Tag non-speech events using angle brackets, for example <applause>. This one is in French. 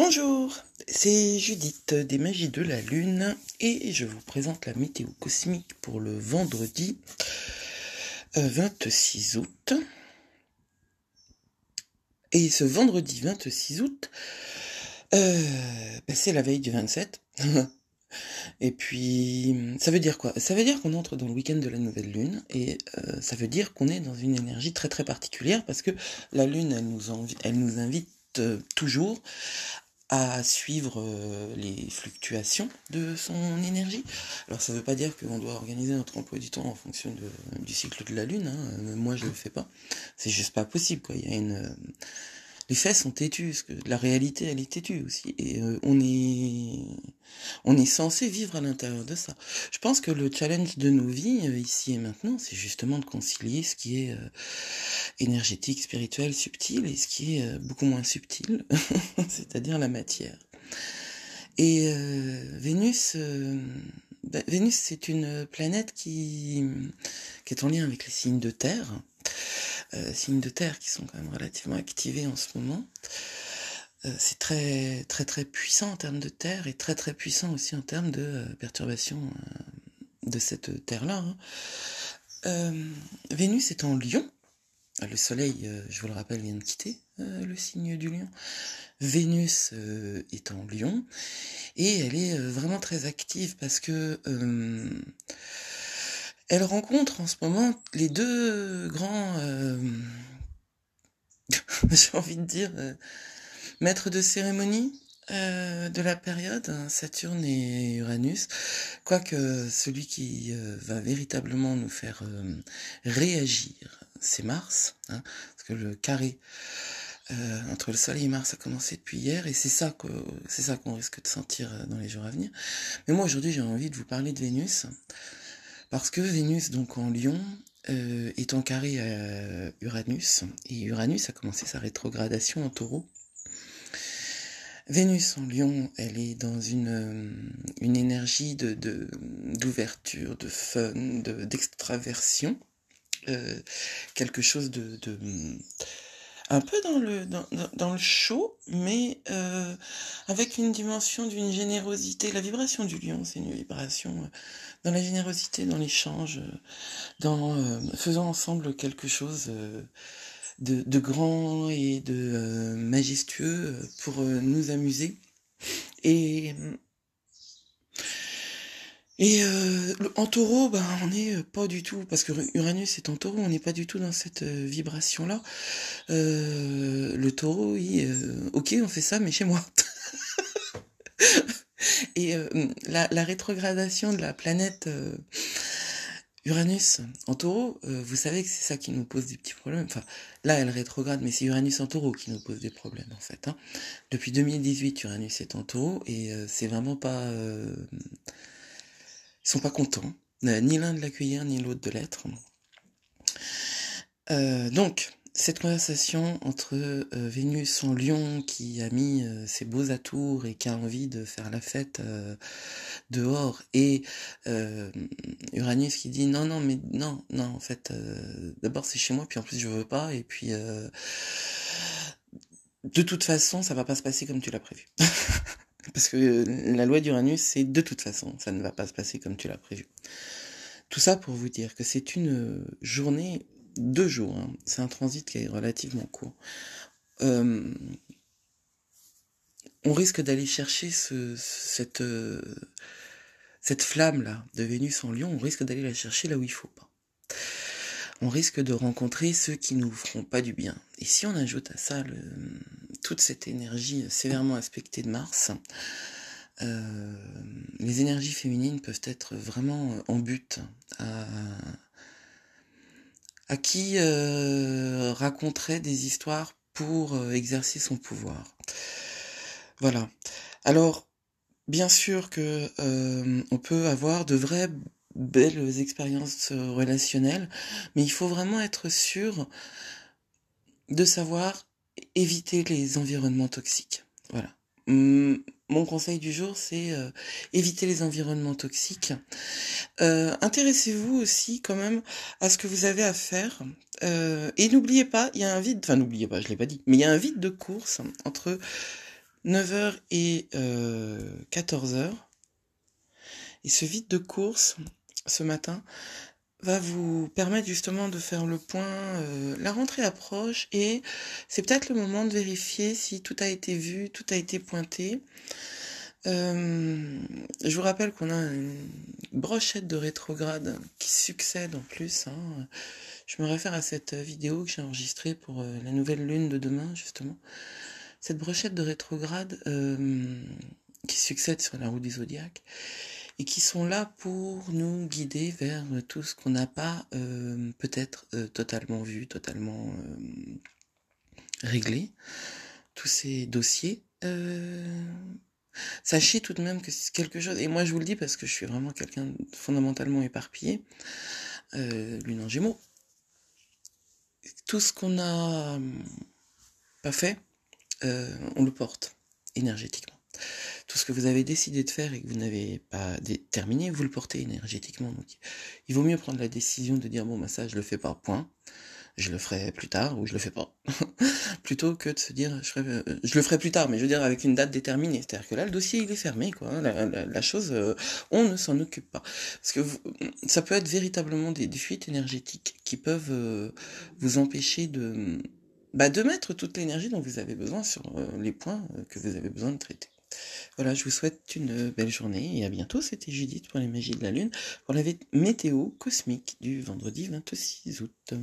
Bonjour, c'est Judith des Magies de la Lune et je vous présente la météo cosmique pour le vendredi 26 euh, août. Et ce vendredi 26 août, euh, ben, c'est la veille du 27. <laughs> et puis, ça veut dire quoi? Ça veut dire qu'on entre dans le week-end de la nouvelle lune et euh, ça veut dire qu'on est dans une énergie très très particulière parce que la lune, elle nous, elle nous invite toujours à suivre euh, les fluctuations de son énergie. Alors ça ne veut pas dire qu'on doit organiser notre emploi du temps en fonction du cycle de la Lune. Hein. Moi je le fais pas. C'est juste pas possible. Quoi. Il y a une les faits sont têtus, la réalité, elle est têtue aussi. Et euh, on est, on est censé vivre à l'intérieur de ça. Je pense que le challenge de nos vies, euh, ici et maintenant, c'est justement de concilier ce qui est euh, énergétique, spirituel, subtil, et ce qui est beaucoup moins subtil, <laughs> c'est-à-dire la matière. Et Vénus, bah, Vénus, c'est une planète qui, qui est en lien avec les signes de terre euh, signes de terre qui sont quand même relativement activés en ce moment. Euh, c'est très très très puissant en termes de terre et très très puissant aussi en termes de euh, perturbation de cette terre-là. Hein. Vénus est en Lion. Le Soleil, je vous le rappelle, vient de quitter le signe du Lion. Vénus est en Lion et elle est vraiment très active parce que elle rencontre en ce moment les deux grands, euh, <laughs> j'ai envie de dire, euh, maîtres de cérémonie euh, de la période, hein, Saturne et Uranus, quoique celui qui va véritablement nous faire réagir, c'est Mars, hein, parce que le carré entre le Soleil et Mars a commencé depuis hier, et c'est ça que c'est ça qu'on risque de sentir dans les jours à venir. Mais moi aujourd'hui j'ai envie de vous parler de Vénus. Parce que Vénus, donc en Lion, euh, est en carré à Uranus, et Uranus a commencé sa rétrogradation en taureau. Vénus en Lion, elle est dans une, euh, énergie de, d'ouverture, de, fun, de, d'extraversion, euh, quelque chose de, de un peu dans le, dans, chaud, mais euh, avec une dimension d'une générosité. La vibration du lion, c'est une vibration euh, dans la générosité, dans l'échange, euh, dans faisant ensemble quelque chose de, de grand et de majestueux pour nous amuser. Et et euh, en taureau, ben, on n'est euh, pas du tout, parce que Uranus est en taureau, on n'est pas du tout dans cette euh, vibration-là. le taureau, oui, ok, on fait ça, mais chez moi. <laughs> Et la, rétrogradation de la planète Uranus en taureau, vous savez que c'est ça qui nous pose des petits problèmes. Enfin, là, elle rétrograde, mais c'est Uranus en taureau qui nous pose des problèmes, en fait. Hein. Depuis 2018, Uranus est en taureau, et c'est vraiment pas sont pas contents, euh, ni l'un de l'accueillir, ni l'autre de l'être. Euh, donc, cette conversation entre euh, Vénus en lion qui a mis ses beaux atours et qui a envie de faire la fête dehors et Uranus qui dit non non mais non non en fait d'abord c'est chez moi puis en plus je veux pas et puis de toute façon ça va pas se passer comme tu l'as prévu <laughs> Parce que la loi d'Uranus, c'est de toute façon, ça ne va pas se passer comme tu l'as prévu. Tout ça pour vous dire que c'est une journée, deux jours, hein. c'est un transit qui est relativement court. Euh, on risque d'aller chercher ce, cette, cette flamme-là de Vénus en lion, on risque d'aller la chercher là où il faut pas on risque de rencontrer ceux qui nous feront pas du bien. Et si on ajoute à ça le, cette énergie sévèrement aspectée de Mars, euh, les énergies féminines peuvent être vraiment en but à, qui euh, raconterait des histoires pour euh, exercer son pouvoir. Voilà. Alors, bien sûr que on peut avoir de vrais belles expériences euh, relationnelles, mais il faut vraiment être sûr de savoir éviter les environnements toxiques. Voilà. Mon conseil du jour, c'est euh, éviter les environnements toxiques. Euh, intéressez-vous aussi quand même à ce que vous avez à faire. et n'oubliez pas, il y a un vide, enfin n'oubliez pas, je l'ai pas dit, mais il y a un vide de course entre 9h et 14h. Et ce vide de course ce matin va vous permettre justement de faire le point. Euh, la rentrée approche et c'est peut-être le moment de vérifier si tout a été vu, tout a été pointé. Euh, je vous rappelle qu'on a une brochette de rétrograde qui succède en plus. Hein. Je me réfère à cette vidéo que j'ai enregistrée pour euh, la nouvelle lune de demain, justement. Cette brochette de rétrograde qui succède sur la roue du zodiaque et qui sont là pour nous guider vers tout ce qu'on n'a pas euh, peut-être euh, totalement vu, totalement euh, réglé, tous ces dossiers. sachez tout de même que c'est quelque chose, et moi je vous le dis parce que je suis vraiment quelqu'un fondamentalement éparpillé, lune en gémeaux, tout ce qu'on n'a pas fait, on le porte énergétiquement tout ce que vous avez décidé de faire et que vous n'avez pas terminé, vous le portez énergétiquement. Donc, il vaut mieux prendre la décision de dire bon, bah ça, je le fais pas, point. Je le ferai plus tard ou je le fais pas. <laughs> Plutôt que de se dire euh, je le ferai plus tard, mais je veux dire avec une date déterminée. C'est-à-dire que là, le dossier, il est fermé, quoi. La, chose, euh, on ne s'en occupe pas. Parce que ça peut être véritablement des, fuites énergétiques qui peuvent euh, vous empêcher bah, de mettre toute l'énergie dont vous avez besoin sur les points que vous avez besoin de traiter. Voilà, je vous souhaite une belle journée et à bientôt. C'était Judith pour les magies de la Lune pour la météo cosmique du vendredi 26 août.